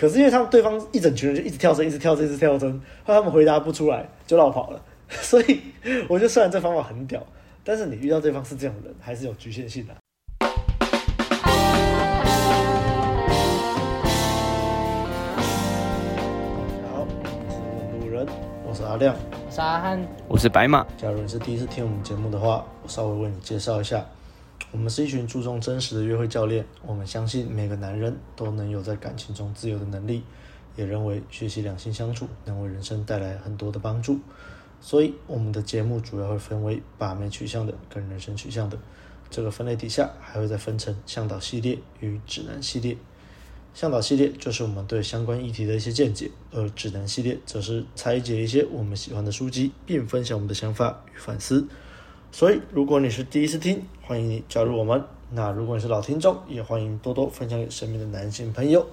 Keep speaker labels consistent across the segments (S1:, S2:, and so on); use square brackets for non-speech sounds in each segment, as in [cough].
S1: 可是因为他们对方一整群人就一直跳针，一直跳针，一直跳针，后来他们回答不出来就绕跑了。[laughs] 所以我觉得虽然这方法很屌，但是你遇到对方是这样的人，还是有局限性的。好，我是路人，我是阿亮，
S2: 我是阿汉，
S3: 我是白马。
S1: 假如你是第一次听我们节目的话，我稍微为你介绍一下。我们是一群注重真实的约会教练。我们相信每个男人都能有在感情中自由的能力，也认为学习两性相处能为人生带来很多的帮助。所以，我们的节目主要会分为把妹取向的跟人生取向的。这个分类底下还会再分成向导系列与指南系列。向导系列就是我们对相关议题的一些见解，而指南系列则是拆解一些我们喜欢的书籍，并分享我们的想法与反思。所以，如果你是第一次听，欢迎你加入我们。那如果你是老听众，也欢迎多多分享给身边的男性朋友。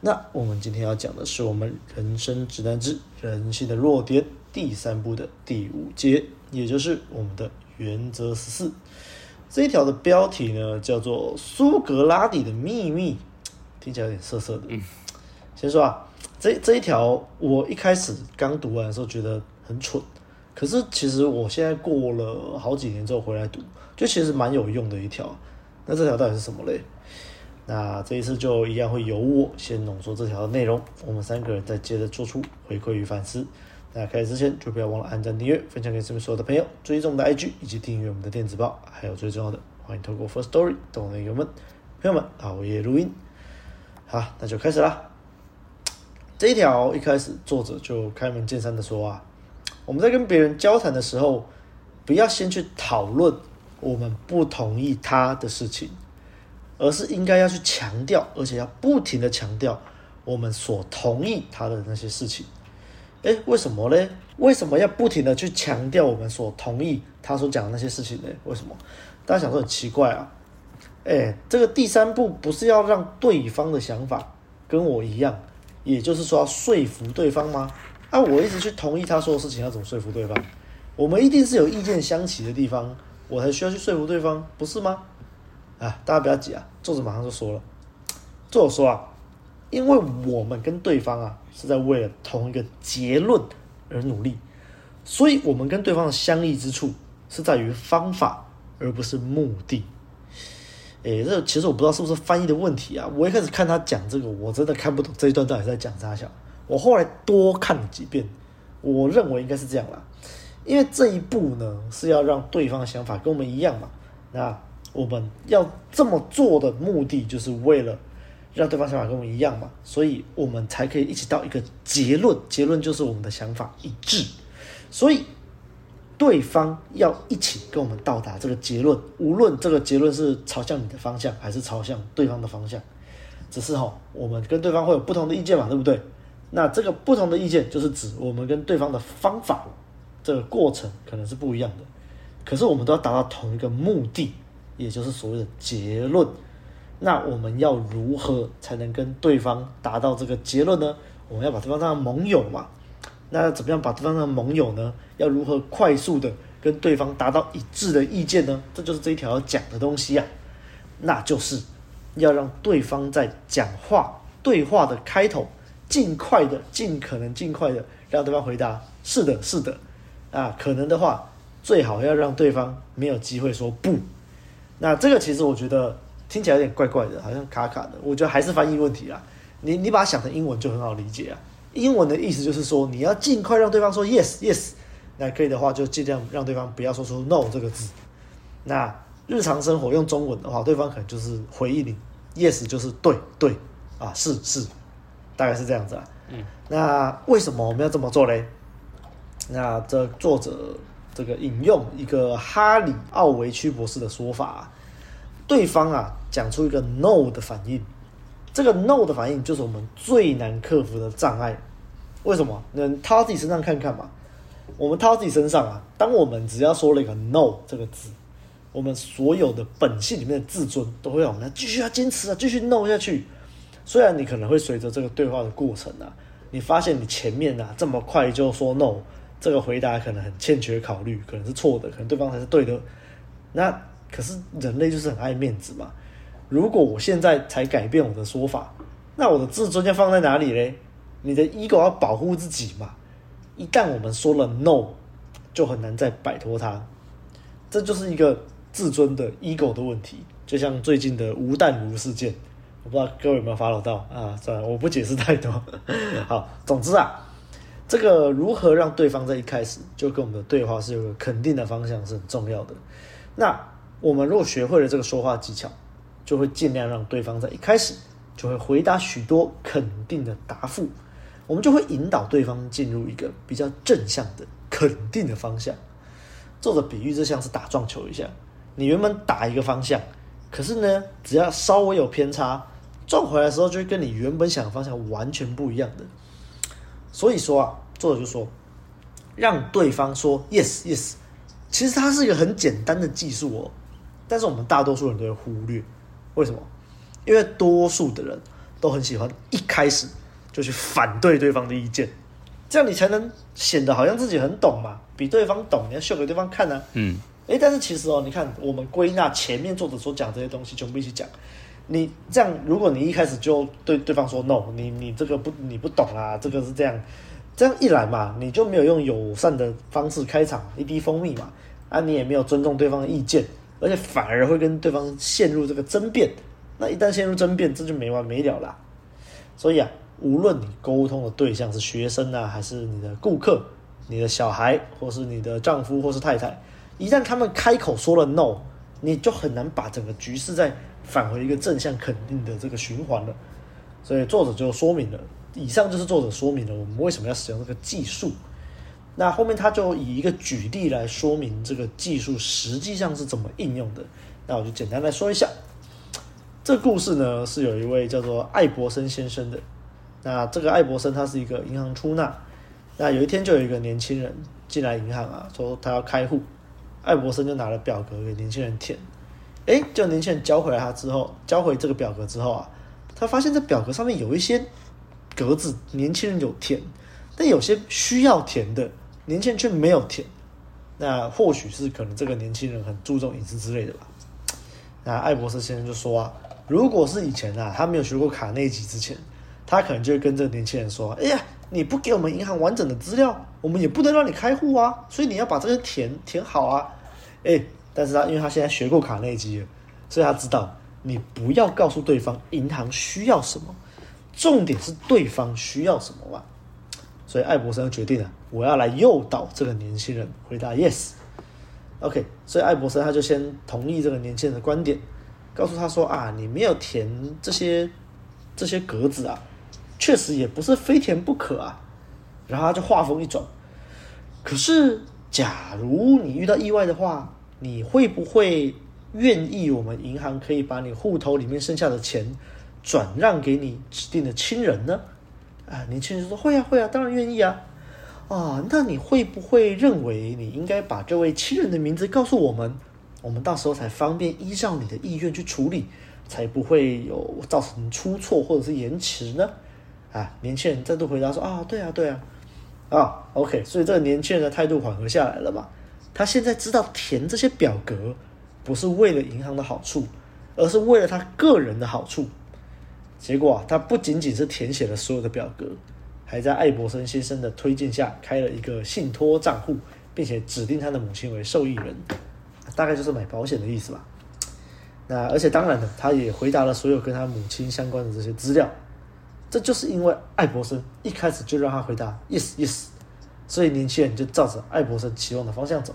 S1: 那我们今天要讲的是我们人生指南之人性的弱点第三部的第五节，也就是我们的原则十四。这一条的标题呢，叫做《苏格拉底的秘密》，听起来有点涩涩的。嗯，先说啊，这这一条我一开始刚读完的时候觉得很蠢。可是其实我现在过了好几年之后回来读，就其实蛮有用的一条。那这条到底是什么嘞？那这一次就一样会由我先浓缩这条内容，我们三个人再接着做出回馈与反思。那开始之前就不要忘了按赞、订阅、分享给身边所有的朋友，追踪我们的 IG 以及订阅我们的电子报，还有最重要的，欢迎透过 Firstory 等我们友们朋友们熬夜录音。好，那就开始啦。这一条一开始作者就开门见山的说啊。我们在跟别人交谈的时候，不要先去讨论我们不同意他的事情，而是应该要去强调，而且要不停的强调我们所同意他的那些事情。诶，为什么呢？为什么要不停的去强调我们所同意他所讲的那些事情呢？为什么？大家想说很奇怪啊？诶，这个第三步不是要让对方的想法跟我一样，也就是说要说服对方吗？啊！我一直去同意他说的事情，要怎么说服对方？我们一定是有意见相齐的地方，我才需要去说服对方，不是吗？啊！大家不要急啊！作者马上就说了，作者说啊，因为我们跟对方啊是在为了同一个结论而努力，所以我们跟对方的相异之处是在于方法，而不是目的。诶，这其实我不知道是不是翻译的问题啊！我一开始看他讲这个，我真的看不懂这一段到底在讲啥小。我后来多看了几遍，我认为应该是这样啦，因为这一步呢是要让对方的想法跟我们一样嘛。那我们要这么做的目的，就是为了让对方想法跟我们一样嘛，所以我们才可以一起到一个结论，结论就是我们的想法一致，所以对方要一起跟我们到达这个结论，无论这个结论是朝向你的方向，还是朝向对方的方向，只是哈，我们跟对方会有不同的意见嘛，对不对？那这个不同的意见，就是指我们跟对方的方法，这个过程可能是不一样的，可是我们都要达到同一个目的，也就是所谓的结论。那我们要如何才能跟对方达到这个结论呢？我们要把对方当成盟友嘛。那怎么样把对方当盟友呢？要如何快速的跟对方达到一致的意见呢？这就是这一条要讲的东西啊。那就是要让对方在讲话对话的开头。尽快的，尽可能尽快的让对方回答是的，是的，啊，可能的话，最好要让对方没有机会说不。那这个其实我觉得听起来有点怪怪的，好像卡卡的。我觉得还是翻译问题啊。你你把它想成英文就很好理解啊。英文的意思就是说你要尽快让对方说 yes yes，那可以的话就尽量让对方不要说出 no 这个字。那日常生活用中文的话，对方可能就是回应你 yes 就是对对啊，是是。大概是这样子啊，嗯，那为什么我们要这么做嘞？那这作者这个引用一个哈里奥维区博士的说法啊，对方啊讲出一个 no 的反应，这个 no 的反应就是我们最难克服的障碍。为什么？那套自己身上看看嘛。我们套自己身上啊，当我们只要说了一个 no 这个字，我们所有的本性里面的自尊都会让我们继续要坚持啊，继续 no 下去。虽然你可能会随着这个对话的过程啊，你发现你前面啊这么快就说 no，这个回答可能很欠缺考虑，可能是错的，可能对方才是对的。那可是人类就是很爱面子嘛。如果我现在才改变我的说法，那我的自尊要放在哪里嘞？你的 ego 要保护自己嘛。一旦我们说了 no，就很难再摆脱它。这就是一个自尊的 ego 的问题。就像最近的吴淡如事件，我不知道各位有没有 follow 到啊？算了，我不解释太多。[laughs] 好，总之啊，这个如何让对方在一开始就跟我们的对话是有个肯定的方向是很重要的。那我们如果学会了这个说话技巧，就会尽量让对方在一开始就会回答许多肯定的答复，我们就会引导对方进入一个比较正向的肯定的方向。做的比喻就像是打撞球一样，你原本打一个方向。可是呢，只要稍微有偏差，撞回来的时候就会跟你原本想的方向完全不一样的。所以说啊，作者就说，让对方说 yes yes，其实它是一个很简单的技术哦，但是我们大多数人都会忽略。为什么？因为多数的人都很喜欢一开始就去反对对方的意见，这样你才能显得好像自己很懂嘛，比对方懂，你要秀给对方看呢、啊。嗯。哎，但是其实哦，你看，我们归纳前面作者所讲这些东西，全部一起讲。你这样，如果你一开始就对对方说 no，你你这个不你不懂啊，这个是这样，这样一来嘛，你就没有用友善的方式开场，一滴蜂蜜嘛，啊，你也没有尊重对方的意见，而且反而会跟对方陷入这个争辩。那一旦陷入争辩，这就没完没了啦。所以啊，无论你沟通的对象是学生啊，还是你的顾客、你的小孩，或是你的丈夫或是太太。一旦他们开口说了 no，你就很难把整个局势再返回一个正向肯定的这个循环了。所以作者就说明了，以上就是作者说明了我们为什么要使用这个技术。那后面他就以一个举例来说明这个技术实际上是怎么应用的。那我就简单来说一下，这故事呢是有一位叫做艾伯森先生的。那这个艾伯森他是一个银行出纳。那有一天就有一个年轻人进来银行啊，说他要开户。艾伯森就拿了表格给年轻人填，诶，就年轻人交回来他之后，交回这个表格之后啊，他发现这表格上面有一些格子，年轻人有填，但有些需要填的，年轻人却没有填。那或许是可能这个年轻人很注重隐私之类的吧。那艾伯森先生就说啊，如果是以前啊，他没有学过卡内基之前，他可能就会跟这个年轻人说，哎呀。你不给我们银行完整的资料，我们也不能让你开户啊。所以你要把这些填填好啊。诶，但是他因为他现在学过卡内基了，所以他知道你不要告诉对方银行需要什么，重点是对方需要什么嘛。所以艾伯森决定了，我要来诱导这个年轻人回答 yes。OK，所以艾伯森他就先同意这个年轻人的观点，告诉他说啊，你没有填这些这些格子啊。确实也不是非填不可啊，然后他就话锋一转，可是假如你遇到意外的话，你会不会愿意我们银行可以把你户头里面剩下的钱转让给你指定的亲人呢？啊，年轻人说会啊会啊，当然愿意啊。啊，那你会不会认为你应该把这位亲人的名字告诉我们，我们到时候才方便依照你的意愿去处理，才不会有造成出错或者是延迟呢？啊，年轻人再度回答说：“啊，对啊，对啊，啊，OK。所以这个年轻人的态度缓和下来了嘛？他现在知道填这些表格不是为了银行的好处，而是为了他个人的好处。结果啊，他不仅仅是填写了所有的表格，还在艾伯森先生的推荐下开了一个信托账户，并且指定他的母亲为受益人，大概就是买保险的意思吧。那而且当然了，他也回答了所有跟他母亲相关的这些资料。”这就是因为艾伯森一开始就让他回答 yes yes，所以年轻人就照着艾伯森期望的方向走。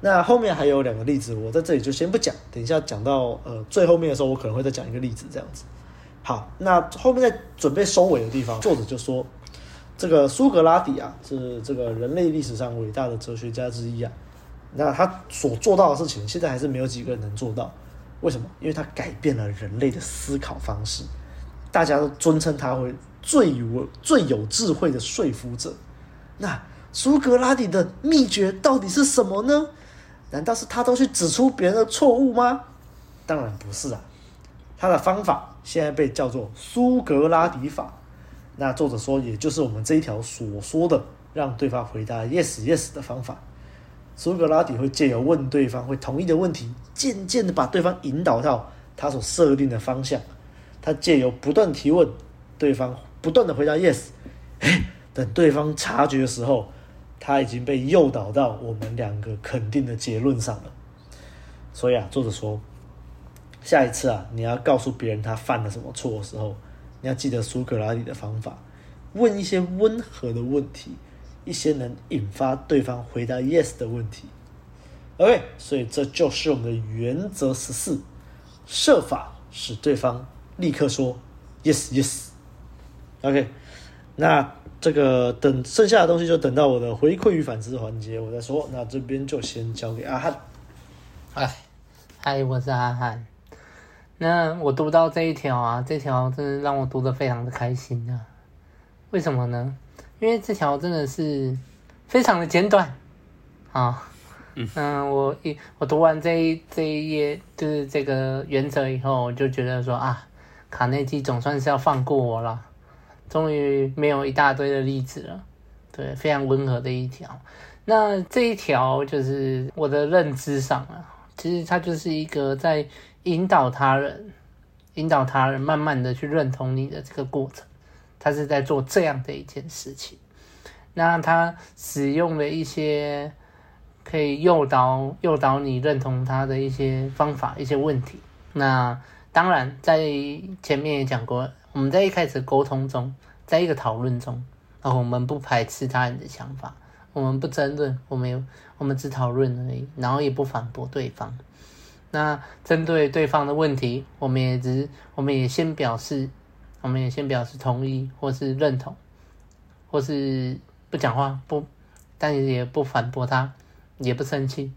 S1: 那后面还有两个例子，我在这里就先不讲，等一下讲到呃最后面的时候，我可能会再讲一个例子这样子。好，那后面在准备收尾的地方，作者就说，这个苏格拉底啊，是这个人类历史上伟大的哲学家之一啊。那他所做到的事情，现在还是没有几个人能做到。为什么？因为他改变了人类的思考方式。大家都尊称他为最有最有智慧的说服者。那苏格拉底的秘诀到底是什么呢？难道是他都去指出别人的错误吗？当然不是啊。他的方法现在被叫做苏格拉底法。那作者说，也就是我们这一条所说的让对方回答 yes yes 的方法。苏格拉底会借由问对方会同意的问题，渐渐的把对方引导到他所设定的方向。他借由不断提问，对方不断的回答 yes，等对方察觉的时候，他已经被诱导到我们两个肯定的结论上了。所以啊，作者说，下一次啊，你要告诉别人他犯了什么错的时候，你要记得苏格拉底的方法，问一些温和的问题，一些能引发对方回答 yes 的问题。OK，所以这就是我们的原则十四，设法使对方立刻说 yes yes。OK，那这个等剩下的东西就等到我的回馈与反思环节我再说。那这边就先交给阿汉。
S2: 哎，嗨，我是阿汉。那我读到这一条啊，这条真的让我读的非常的开心啊。为什么呢？因为这条真的是非常的简短啊。嗯，嗯，我一我读完这一这一页，就是这个原则以后，我就觉得说啊，卡内基总算是要放过我了，终于没有一大堆的例子了，对，非常温和的一条。那这一条就是我的认知上啊，其实它就是一个在引导他人，引导他人慢慢的去认同你的这个过程，他是在做这样的一件事情。那他使用了一些。可以诱导诱导你认同他的一些方法、一些问题。那当然，在前面也讲过，我们在一开始沟通中，在一个讨论中，然后我们不排斥他人的想法，我们不争论，我们有我们只讨论而已，然后也不反驳对方。那针对对方的问题，我们也只我们也先表示，我们也先表示同意或是认同，或是不讲话不，但也不反驳他。也不生气，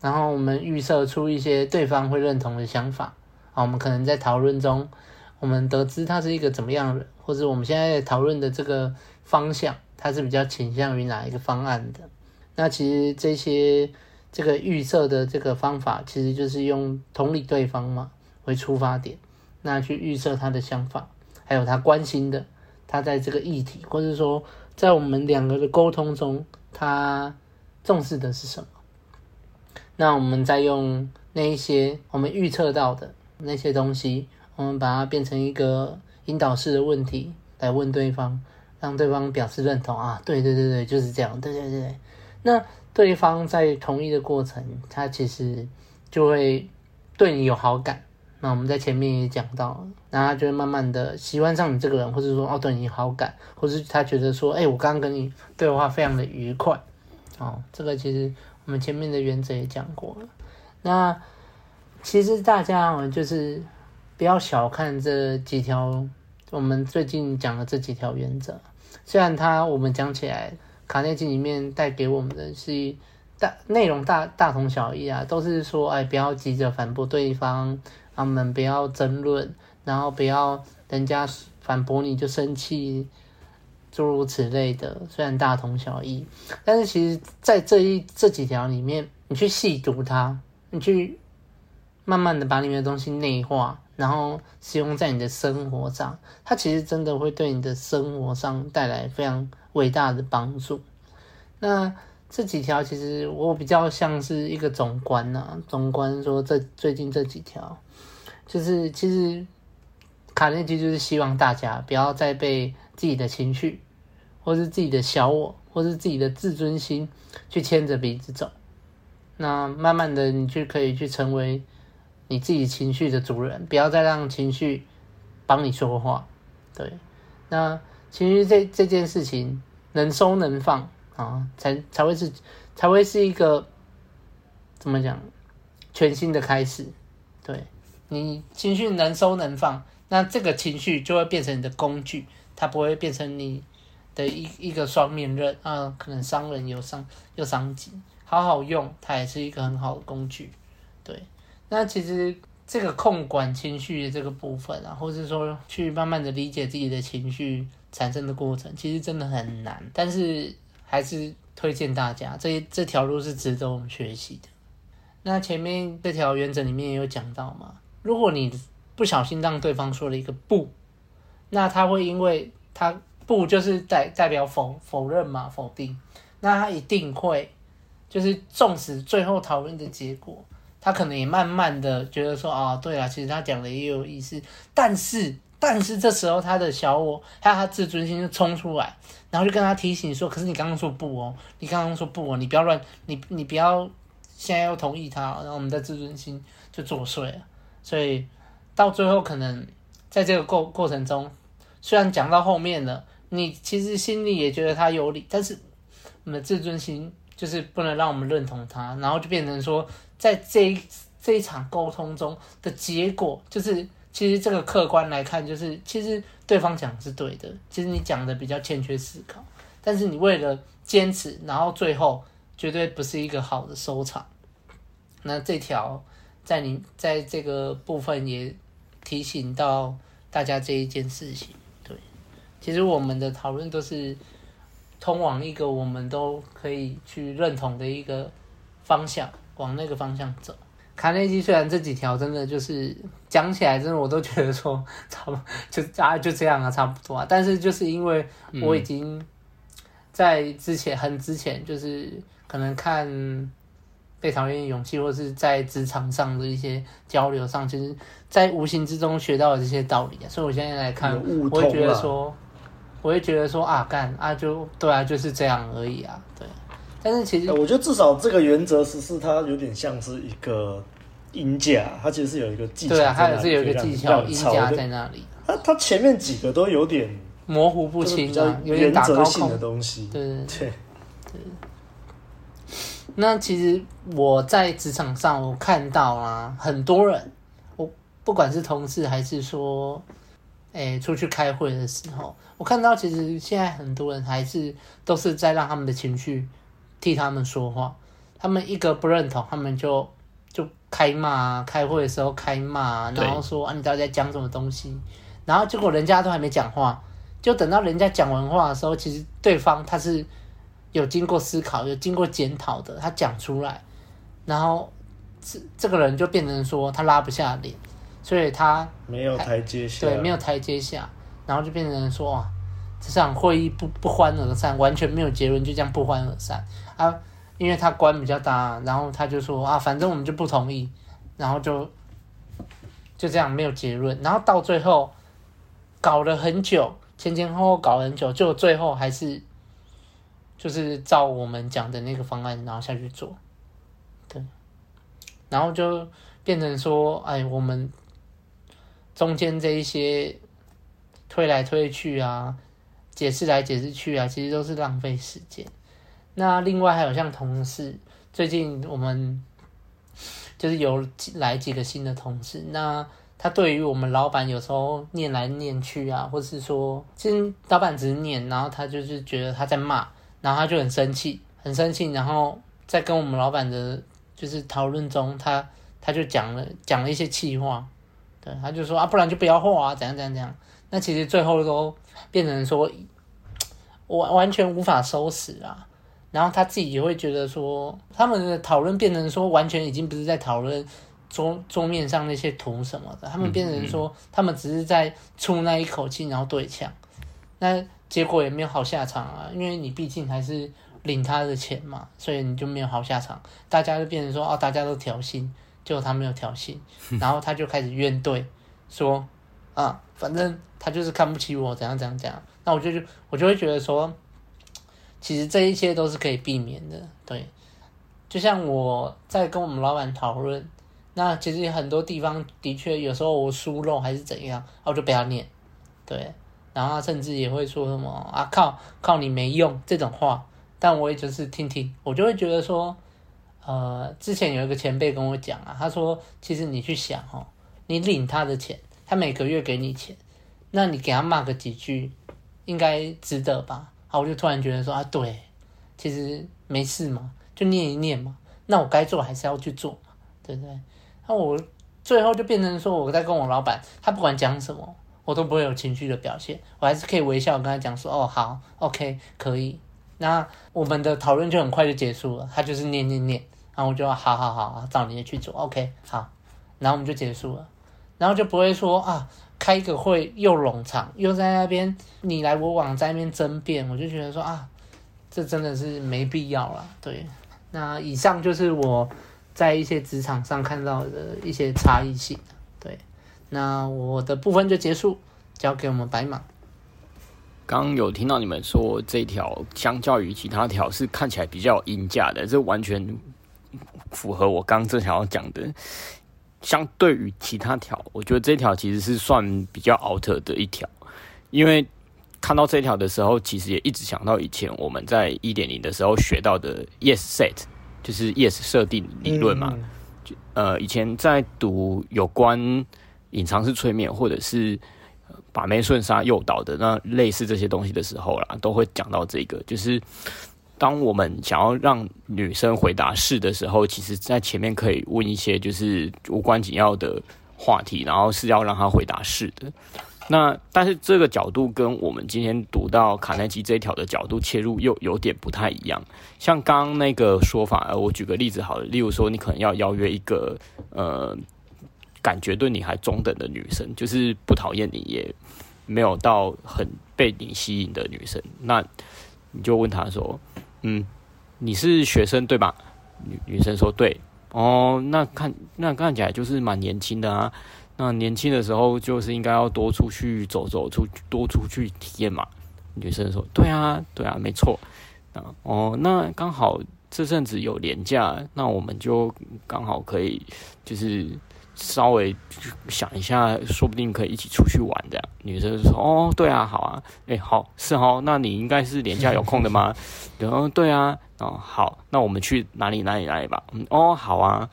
S2: 然后我们预设出一些对方会认同的想法啊，我们可能在讨论中，我们得知他是一个怎么样的人，或者我们现在讨论的这个方向，他是比较倾向于哪一个方案的。那其实这些这个预测的这个方法，其实就是用同理对方嘛为出发点，那去预测他的想法，还有他关心的，他在这个议题，或者说在我们两个的沟通中，他。重视的是什么？那我们再用那一些我们预测到的那些东西，我们把它变成一个引导式的问题来问对方，让对方表示认同啊！对对对对，就是这样，对对对。那对方在同意的过程，他其实就会对你有好感。那我们在前面也讲到，那他就会慢慢的喜欢上你这个人，或者说哦对你好感，或是他觉得说，哎，我刚刚跟你对话非常的愉快。哦，这个其实我们前面的原则也讲过了。那其实大家就是不要小看这几条我们最近讲的这几条原则。虽然它我们讲起来，卡内基里面带给我们的是大内容大大同小异啊，都是说哎，不要急着反驳对方，我们不要争论，然后不要人家反驳你就生气。诸如此类的，虽然大同小异，但是其实，在这一这几条里面，你去细读它，你去慢慢的把里面的东西内化，然后使用在你的生活上，它其实真的会对你的生活上带来非常伟大的帮助。那这几条其实我比较像是一个总观呐、啊，总观说这最近这几条，就是其实卡内基就是希望大家不要再被。自己的情绪，或是自己的小我，或是自己的自尊心，去牵着鼻子走。那慢慢的，你就可以去成为你自己情绪的主人，不要再让情绪帮你说话。对，那情绪这这件事情能收能放啊，才才会是才会是一个怎么讲全新的开始。对，你情绪能收能放，那这个情绪就会变成你的工具。它不会变成你的一一个双面刃啊，可能伤人又伤又伤己。好好用，它也是一个很好的工具。对，那其实这个控管情绪的这个部分啊，或是说去慢慢的理解自己的情绪产生的过程，其实真的很难。但是还是推荐大家，这这条路是值得我们学习的。那前面这条原则里面也有讲到嘛，如果你不小心让对方说了一个不。那他会因为他不就是代代表否否认嘛，否定，那他一定会就是纵使最后讨论的结果，他可能也慢慢的觉得说啊，对啊，其实他讲的也有意思，但是但是这时候他的小我还有他自尊心就冲出来，然后就跟他提醒说：“可是你刚刚说不哦，你刚刚说不哦，你不要乱，你你不要现在要同意他。”然后我们的自尊心就作祟了，所以到最后可能在这个过过程中，虽然讲到后面了，你其实心里也觉得他有理，但是我们的自尊心就是不能让我们认同他，然后就变成说，在这一这一场沟通中的结果就是。其实这个客观来看，就是其实对方讲是对的，其实你讲的比较欠缺思考，但是你为了坚持，然后最后绝对不是一个好的收场。那这条在你在这个部分也提醒到大家这一件事情。对，其实我们的讨论都是通往一个我们都可以去认同的一个方向，往那个方向走。卡内基虽然这几条真的就是讲起来，真的我都觉得说差不多就啊就这样啊，差不多啊。但是就是因为我已经在之前很之前，就是可能看被讨厌的勇气，或是在职场上的一些交流上，其实，在无形之中学到了这些道理啊。所以我现在来看，我会觉得说，我会觉得说啊，干啊就对啊，就是这样而已啊，对。但是其实
S1: 我觉得至少这个原则实施它有点像是一个。鹰架，它其实是有一个技巧，
S2: 对啊，它也是有一个技巧，鹰架在那里。
S1: 它它前面几个都有点
S2: 模糊不清啊，有点
S1: 原则性的东西。
S2: 对对
S1: 对，
S2: 对。那其实我在职场上，我看到啊，很多人，我不管是同事还是说，哎，出去开会的时候，我看到其实现在很多人还是都是在让他们的情绪替他们说话，他们一个不认同，他们就就。开骂啊，开会的时候开骂啊，然后说啊，你到底在讲什么东西？然后结果人家都还没讲话，就等到人家讲完话的时候，其实对方他是有经过思考、有经过检讨的，他讲出来，然后这这个人就变成说他拉不下脸，所以他
S1: 没有台阶下，
S2: 对，没有台阶下，然后就变成说啊，这场会议不不欢而散，完全没有结论，就这样不欢而散啊。因为他官比较大，然后他就说啊，反正我们就不同意，然后就就这样没有结论，然后到最后搞了很久，前前后后搞了很久，就最后还是就是照我们讲的那个方案，然后下去做，对，然后就变成说，哎，我们中间这一些推来推去啊，解释来解释去啊，其实都是浪费时间。那另外还有像同事，最近我们就是有来几个新的同事，那他对于我们老板有时候念来念去啊，或是说，其实老板只是念，然后他就是觉得他在骂，然后他就很生气，很生气，然后在跟我们老板的，就是讨论中，他他就讲了讲了一些气话，对，他就说啊，不然就不要画啊，怎样怎样怎样，那其实最后都变成说，完完全无法收拾啊。然后他自己也会觉得说，他们的讨论变成说，完全已经不是在讨论桌桌面上那些图什么的，他们变成说，他们只是在出那一口气，然后对呛，那结果也没有好下场啊，因为你毕竟还是领他的钱嘛，所以你就没有好下场，大家就变成说，哦，大家都挑衅，结果他没有挑衅，然后他就开始怨怼，说，啊，反正他就是看不起我，怎样怎样怎样，那我就就我就会觉得说。其实这一切都是可以避免的，对。就像我在跟我们老板讨论，那其实很多地方的确有时候我疏漏还是怎样，我就不要念，对。然后甚至也会说什么啊靠靠你没用这种话，但我也就是听听，我就会觉得说，呃，之前有一个前辈跟我讲啊，他说其实你去想哦，你领他的钱，他每个月给你钱，那你给他骂个几句，应该值得吧？好，我就突然觉得说啊，对，其实没事嘛，就念一念嘛。那我该做还是要去做，对不对？那我最后就变成说，我在跟我老板，他不管讲什么，我都不会有情绪的表现，我还是可以微笑跟他讲说，哦，好，OK，可以。那我们的讨论就很快就结束了，他就是念念念，然后我就好好好，照你的去做，OK，好，然后我们就结束了，然后就不会说啊。开个会又冗长，又在那边你来我往在那边争辩，我就觉得说啊，这真的是没必要了。对，那以上就是我在一些职场上看到的一些差异性。对，那我的部分就结束，交给我们白马。
S3: 刚有听到你们说这条相较于其他条是看起来比较鹰架的，这完全符合我刚正想要讲的。相对于其他条，我觉得这条其实是算比较 out 的一条，因为看到这条的时候，其实也一直想到以前我们在一点零的时候学到的 Yes Set，就是 Yes 设定理论嘛。就呃，以前在读有关隐藏式催眠或者是把妹顺杀诱导的那类似这些东西的时候啦，都会讲到这个，就是。当我们想要让女生回答是的时候，其实在前面可以问一些就是无关紧要的话题，然后是要让她回答是的。那但是这个角度跟我们今天读到卡耐基这一条的角度切入又有点不太一样。像刚刚那个说法，我举个例子好了，例如说你可能要邀约一个呃感觉对你还中等的女生，就是不讨厌你也没有到很被你吸引的女生，那你就问她说。嗯，你是学生对吧？女女生说对。哦，那看那看起来就是蛮年轻的啊。那年轻的时候就是应该要多出去走走，出多出去体验嘛。女生说对啊，对啊，没错。啊，哦，那刚好这阵子有年假，那我们就刚好可以就是。稍微想一下，说不定可以一起出去玩这样。女生就说：“哦，对啊，好啊，哎，好是哦，那你应该是连假有空的吗？”然 [laughs] 后对啊，哦好，那我们去哪里哪里哪里吧。嗯，哦好啊，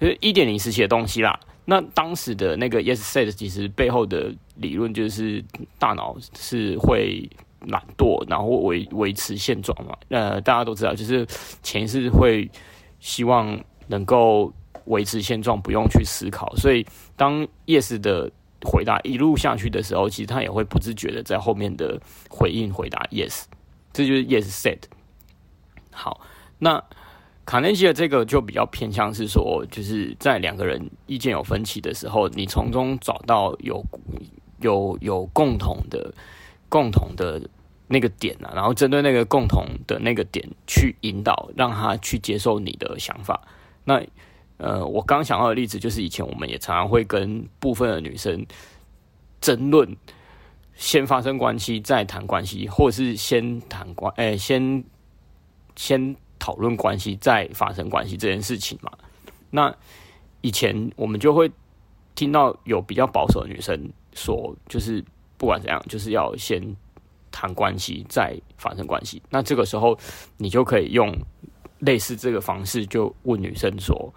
S3: 就是一点零时期的东西啦。那当时的那个 Yes Set 其实背后的理论就是大脑是会懒惰，然后维维持现状嘛。呃，大家都知道，就是潜意识会希望能够。维持现状，不用去思考。所以，当 yes 的回答一路下去的时候，其实他也会不自觉的在后面的回应回答 yes，这就是 yes said。好，那卡内基的这个就比较偏向是说，就是在两个人意见有分歧的时候，你从中找到有有有共同的共同的那个点啊，然后针对那个共同的那个点去引导，让他去接受你的想法。那呃，我刚想到的例子就是以前我们也常常会跟部分的女生争论，先发生关系再谈关系，或是先谈关，哎，先先讨论关系再发生关系这件事情嘛。那以前我们就会听到有比较保守的女生说，就是不管怎样，就是要先谈关系再发生关系。那这个时候你就可以用类似这个方式，就问女生说。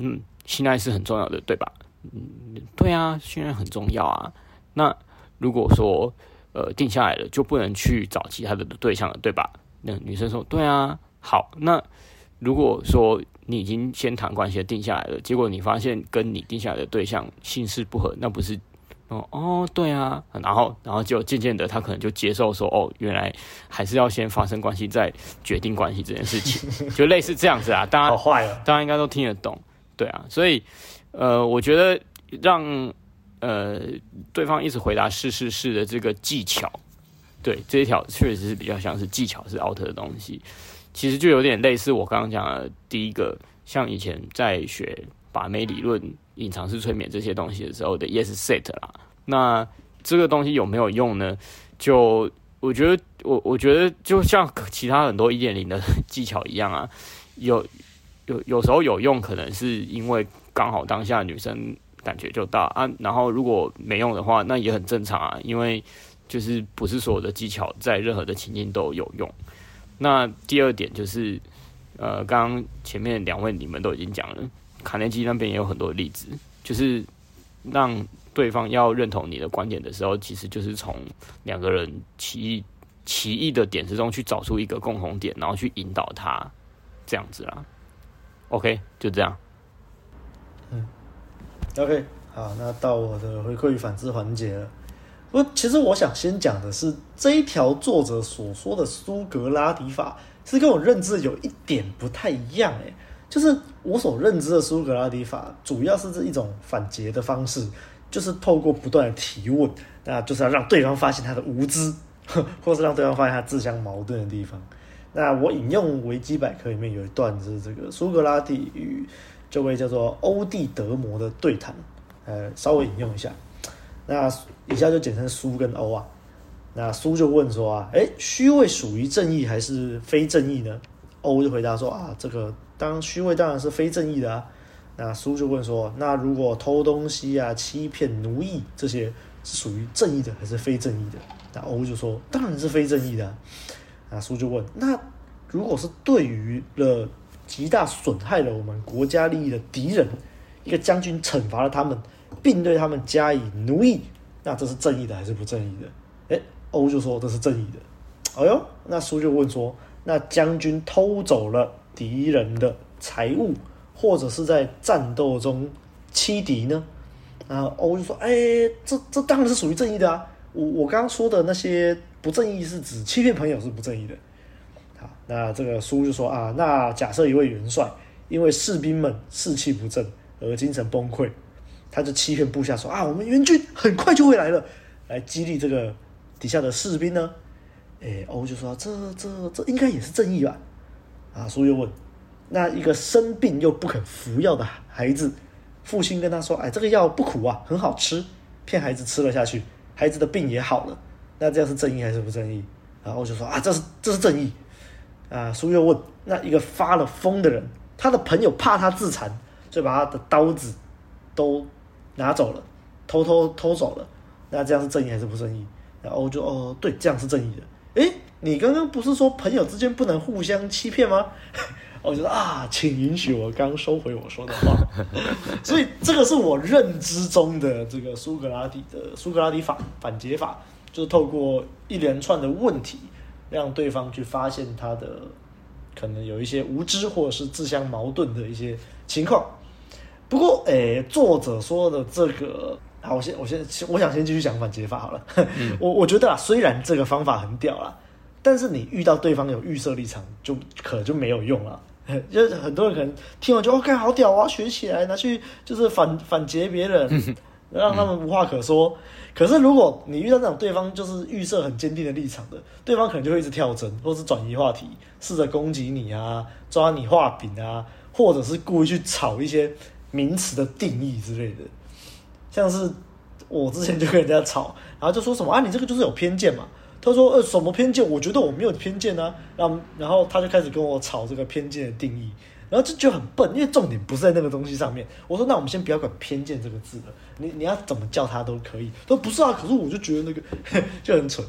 S3: 嗯，性爱是很重要的，对吧？嗯，对啊，性爱很重要啊。那如果说呃定下来了，就不能去找其他的对象了，对吧？那女生说，对啊。好，那如果说你已经先谈关系定下来了，结果你发现跟你定下来的对象性事不合，那不是哦哦，对啊。然后然后就渐渐的，他可能就接受说，哦，原来还是要先发生关系再决定关系这件事情，[laughs] 就类似这样子啊。大家好坏了，大家应该都听得懂。对啊，所以，呃，我觉得让呃对方一直回答是是是的这个技巧，对这一条确实是比较像是技巧是 out 的东西，其实就有点类似我刚刚讲的第一个，像以前在学把妹理论、隐藏式催眠这些东西的时候的 yes set 啦，那这个东西有没有用呢？就我觉得我我觉得就像其他很多一点零的技巧一样啊，有。有有时候有用，可能是因为刚好当下女生感觉就大啊，然后如果没用的话，那也很正常啊，因为就是不是所有的技巧在任何的情境都有用。那第二点就是，呃，刚刚前面两位你们都已经讲了，卡内基那边也有很多例子，就是让对方要认同你的观点的时候，其实就是从两个人奇异奇异的点之中去找出一个共同点，然后去引导他这样子啦。OK，就这样。
S1: 嗯，OK，好，那到我的回馈与反思环节了。不，其实我想先讲的是这一条作者所说的苏格拉底法，是跟我认知有一点不太一样。诶，就是我所认知的苏格拉底法，主要是这一种反诘的方式，就是透过不断的提问，那就是要 [laughs] 让对方发现他的无知，或是让对方发现他自相矛盾的地方。那我引用维基百科里面有一段是这个苏格拉底与这位叫做欧蒂德摩的对谈，呃，稍微引用一下。那以下就简称苏跟欧啊。那苏就问说啊，哎，虚伪属于正义还是非正义呢？欧就回答说啊，这个当虚伪当然是非正义的啊。那苏就问说，那如果偷东西啊、欺骗、奴役这些是属于正义的还是非正义的？那欧就说，当然是非正义的啊。那苏就问，那如果是对于了极大损害了我们国家利益的敌人，一个将军惩罚了他们，并对他们加以奴役，那这是正义的还是不正义的？诶，欧就说这是正义的。哎呦，那苏就问说，那将军偷走了敌人的财物，或者是在战斗中欺敌呢？然后欧就说，哎，这这当然是属于正义的啊。我我刚刚说的那些不正义是指欺骗朋友是不正义的。好，那这个书就说啊，那假设一位元帅因为士兵们士气不振而精神崩溃，他就欺骗部下说啊，我们援军很快就会来了，来激励这个底下的士兵呢。哎，欧就说这这这应该也是正义吧？啊，苏又问，那一个生病又不肯服药的孩子，父亲跟他说，哎，这个药不苦啊，很好吃，骗孩子吃了下去。孩子的病也好了，那这样是正义还是不正义？然后我就说啊，这是这是正义。啊，书又问，那一个发了疯的人，他的朋友怕他自残，就把他的刀子都拿走了，偷偷偷走了。那这样是正义还是不正义？然后我就哦，对，这样是正义的。诶，你刚刚不是说朋友之间不能互相欺骗吗？[laughs] 我觉得啊，请允许我刚收回我说的话。[laughs] 所以这个是我认知中的这个苏格拉底的苏格拉底法反解法，就是透过一连串的问题，让对方去发现他的可能有一些无知或者是自相矛盾的一些情况。不过，诶，作者说的这个，好，我先我先我想先继续讲反解法好了。[laughs] 嗯、我我觉得啊，虽然这个方法很屌啦，但是你遇到对方有预设立场，就可能就没有用了。[laughs] 就是很多人可能听完就 OK 好屌啊，学起来拿去就是反反击别人，[laughs] 让他们无话可说。可是如果你遇到那种对方就是预设很坚定的立场的，对方可能就会一直跳针，或是转移话题，试着攻击你啊，抓你画饼啊，或者是故意去炒一些名词的定义之类的。像是我之前就跟人家吵，然后就说什么啊，你这个就是有偏见嘛。他说：“呃，什么偏见？我觉得我没有偏见啊。”然后，然后他就开始跟我吵这个偏见的定义，然后这就很笨，因为重点不是在那个东西上面。我说：“那我们先不要管偏见这个字了，你你要怎么叫他都可以。”他说：“不是啊，可是我就觉得那个 [laughs] 就很蠢，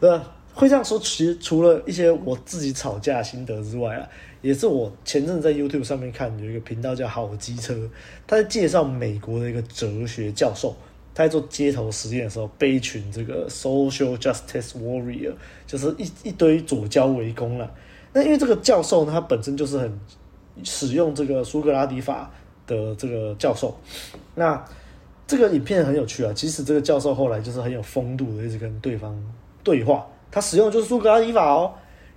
S1: 对吧？”会这样说，其实除了一些我自己吵架心得之外啊，也是我前阵在 YouTube 上面看有一个频道叫好机车，他在介绍美国的一个哲学教授。他在做街头实验的时候，被一群这个 social justice warrior，就是一一堆左交围攻了。那因为这个教授呢，他本身就是很使用这个苏格拉底法的这个教授。那这个影片很有趣啊，其实这个教授后来就是很有风度的，一直跟对方对话。他使用的就是苏格拉底法哦，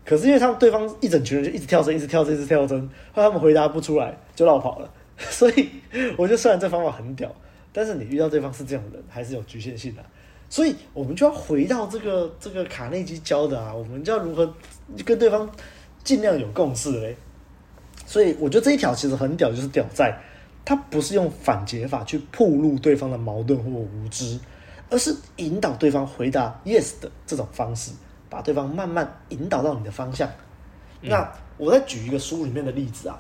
S1: 可是因为他们对方一整群人就一直跳针，一直跳针，一直跳针，后来他们回答不出来，就绕跑了。所以我觉得虽然这方法很屌。但是你遇到对方是这样的人，还是有局限性的，所以我们就要回到这个这个卡内基教的啊，我们就要如何跟对方尽量有共识嘞。所以我觉得这一条其实很屌，就是屌在它不是用反解法去暴露对方的矛盾或无知，而是引导对方回答 yes 的这种方式，把对方慢慢引导到你的方向。嗯、那我再举一个书里面的例子啊，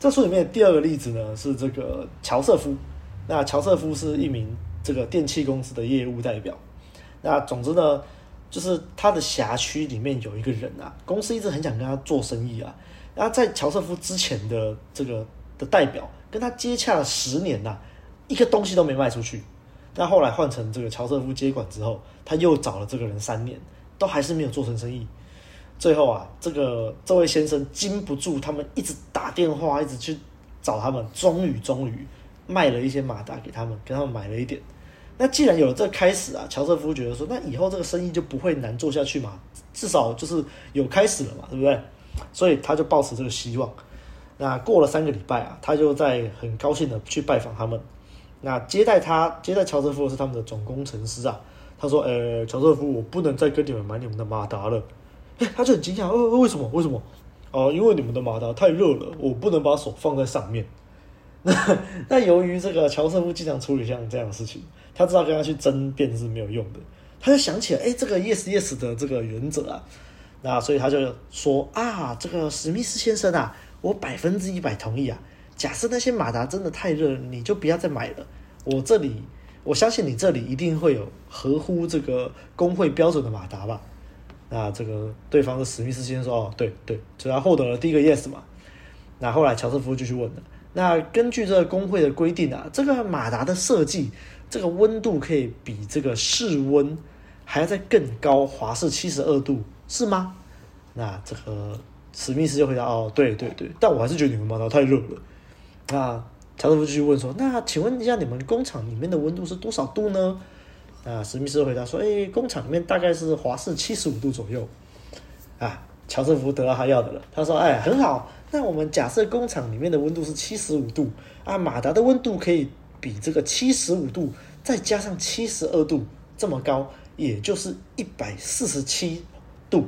S1: 这书里面的第二个例子呢是这个乔瑟夫。那乔瑟夫是一名这个电器公司的业务代表。那总之呢，就是他的辖区里面有一个人啊，公司一直很想跟他做生意啊。然后在乔瑟夫之前的这个的代表跟他接洽了十年呐，一个东西都没卖出去。但后来换成这个乔瑟夫接管之后，他又找了这个人三年，都还是没有做成生意。最后啊，这个这位先生经不住他们一直打电话，一直去找他们，终于终于。卖了一些马达给他们，给他们买了一点。那既然有了这个开始啊，乔瑟夫觉得说，那以后这个生意就不会难做下去嘛，至少就是有开始了嘛，对不对？所以他就抱持这个希望。那过了三个礼拜啊，他就在很高兴的去拜访他们。那接待他、接待乔瑟夫的是他们的总工程师啊。他说：“呃，乔瑟夫，我不能再跟你们买你们的马达了。[laughs] ”，他就很惊讶，呃，为什么？为什么？哦，因为你们的马达太热了，我不能把手放在上面。那 [laughs] 那由于这个乔瑟夫经常处理像这样的事情，他知道跟他去争辩是没有用的，他就想起了，哎，这个 yes yes 的这个原则啊，那所以他就说啊，这个史密斯先生啊，我百分之一百同意啊。假设那些马达真的太热，你就不要再买了。我这里，我相信你这里一定会有合乎这个工会标准的马达吧？那这个对方的史密斯先生说：“哦，对对，所以他获得了第一个 yes 嘛。”那后来乔瑟夫就去问了。那根据这个工会的规定啊，这个马达的设计，这个温度可以比这个室温还要再更高，华氏七十二度，是吗？那这个史密斯就回答：“哦，对对对，但我还是觉得你们马达太热了。”那乔瑟夫继续问说：“那请问一下，你们工厂里面的温度是多少度呢？”那史密斯回答说：“哎、工厂里面大概是华氏七十五度左右。”啊，乔瑟夫得到他要的了。他说：“哎、很好。那我们假设工厂里面的温度是七十五度啊，马达的温度可以比这个七十五度再加上七十二度这么高，也就是一百四十七度。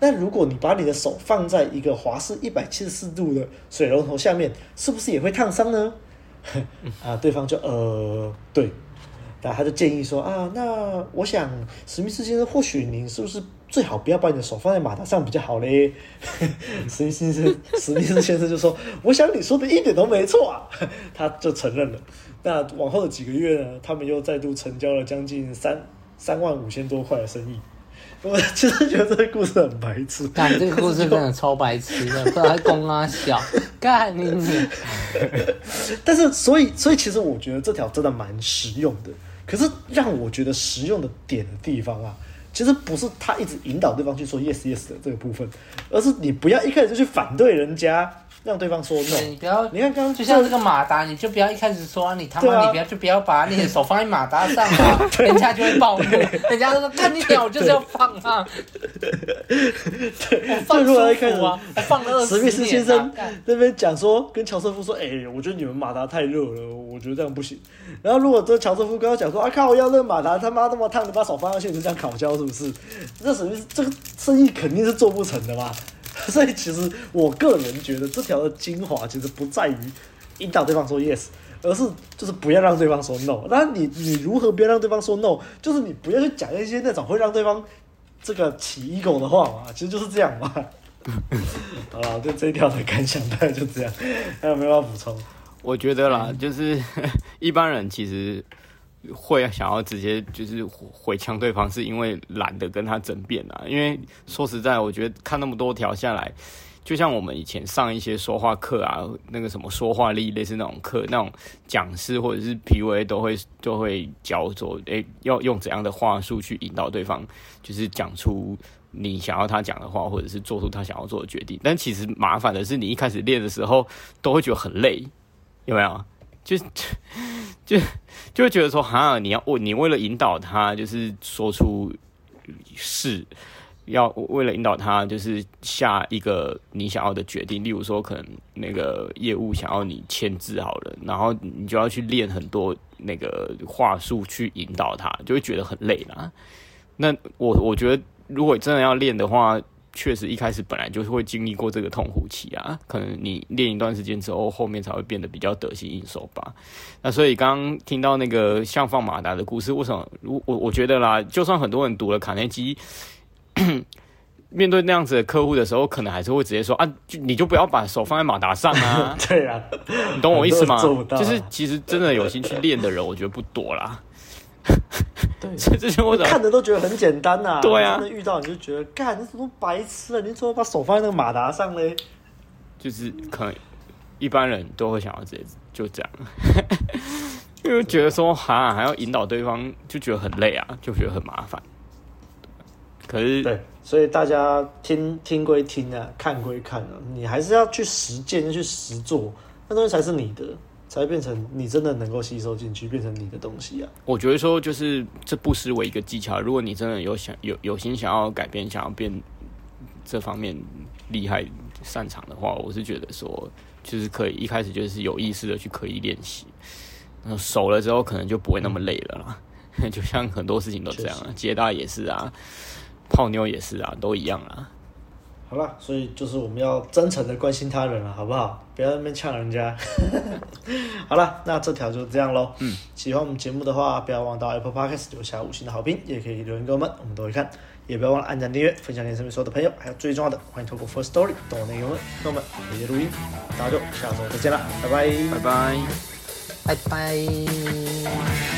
S1: 那如果你把你的手放在一个华氏一百七十四度的水龙头下面，是不是也会烫伤呢？” [laughs] 啊，对方就呃，对。那他就建议说啊，那我想史密斯先生，或许您是不是最好不要把你的手放在马达上比较好嘞？史密斯先生，史密斯先生就说，我想你说的一点都没错啊，[laughs] 他就承认了。那往后的几个月呢，他们又再度成交了将近三三万五千多块的生意。[laughs] 我其实觉得这个故事很白痴，
S2: 干这个故事真的超白痴的，不知道他公啊小，[laughs] 干你你。
S1: 但是，所以，所以其实我觉得这条真的蛮实用的。可是让我觉得实用的点的地方啊，其实不是他一直引导对方去说 yes yes 的这个部分，而是你不要一开始就去反对人家。让对方说 no，
S2: 你不要，
S1: 你看刚刚
S2: 就像这个马达，你就不要一开始说、啊、你他妈，你不要就不要把你的手放在马达上 [laughs] 啊，人家就会暴怒，人家就说看你屌，我就是要放啊，
S1: 对，
S2: 放舒服啊，
S1: 一开始
S2: 我放了二十年、啊。史密斯先生
S1: 那边讲说，跟乔瑟夫说，哎、欸，我觉得你们马达太热了，我觉得这样不行。然后如果这乔瑟夫跟他讲说，啊靠，我要那个马达他妈那么烫，你把手放上去就这样烤焦是不是？这史密斯这个生意肯定是做不成的嘛。所以其实我个人觉得这条的精华其实不在于引导对方说 yes，而是就是不要让对方说 no。那你你如何不要让对方说 no？就是你不要去讲一些那种会让对方这个起 ego 的话嘛，其实就是这样嘛。[laughs] 好了，就这一条的感想大概就这样，还有没有要补充？
S3: 我觉得啦，就是 [laughs] 一般人其实。会想要直接就是回呛对方，是因为懒得跟他争辩啊。因为说实在，我觉得看那么多条下来，就像我们以前上一些说话课啊，那个什么说话力类似那种课，那种讲师或者是 PUA 都会都会教说，诶，要用怎样的话术去引导对方，就是讲出你想要他讲的话，或者是做出他想要做的决定。但其实麻烦的是，你一开始练的时候都会觉得很累，有没有？就 [laughs] 就 [laughs] 就会觉得说，哈，你要为你为了引导他，就是说出是，要为了引导他，就是下一个你想要的决定。例如说，可能那个业务想要你签字好了，然后你就要去练很多那个话术去引导他，就会觉得很累啦。那我我觉得，如果真的要练的话，确实，一开始本来就是会经历过这个痛苦期啊，可能你练一段时间之后，后面才会变得比较得心应手吧。那所以刚刚听到那个像放马达的故事，为什么？我我我觉得啦，就算很多人读了卡内基，[coughs] 面对那样子的客户的时候，可能还是会直接说啊，就你就不要把手放在马达上啊。[laughs]
S1: 对啊，
S3: 你懂我意思吗？就是其实真的有心去练的人，我觉得不多啦。
S1: 对，所以这些我看着都觉得很简单呐。
S3: 对啊，
S1: 真的遇到你就觉得，干，你怎么白痴啊？你怎么把手放在那个马达上嘞？
S3: 就是可能一般人都会想要直接就这样，[laughs] 因为觉得说哈还要引导对方，就觉得很累啊，就觉得很麻烦。可是
S1: 对，所以大家听听归听啊，看归看啊，你还是要去实践，去实做，那东西才是你的。才会变成你真的能够吸收进去，变成你的东西啊！
S3: 我觉得说，就是这不失为一个技巧。如果你真的有想有有心想要改变，想要变这方面厉害擅长的话，我是觉得说，就是可以一开始就是有意识的去刻意练习，然后熟了之后，可能就不会那么累了啦。嗯、[laughs] 就像很多事情都这样啊，接大也是啊，泡妞也是啊，都一样啊。
S1: 好了，所以就是我们要真诚的关心他人了，好不好？不要在那边呛人家。[laughs] 好了，那这条就这样喽。嗯，喜欢我们节目的话，不要忘到 Apple Podcast 留下五星的好评，也可以留言给我们，我们都会看。也不要忘了按赞、订阅、分享给身边所有的朋友，还有最重要的，欢迎透过 Firstory donate 给我们，给我们每日录音。大家就下周再见了，拜拜，
S3: 拜拜，
S2: 拜拜。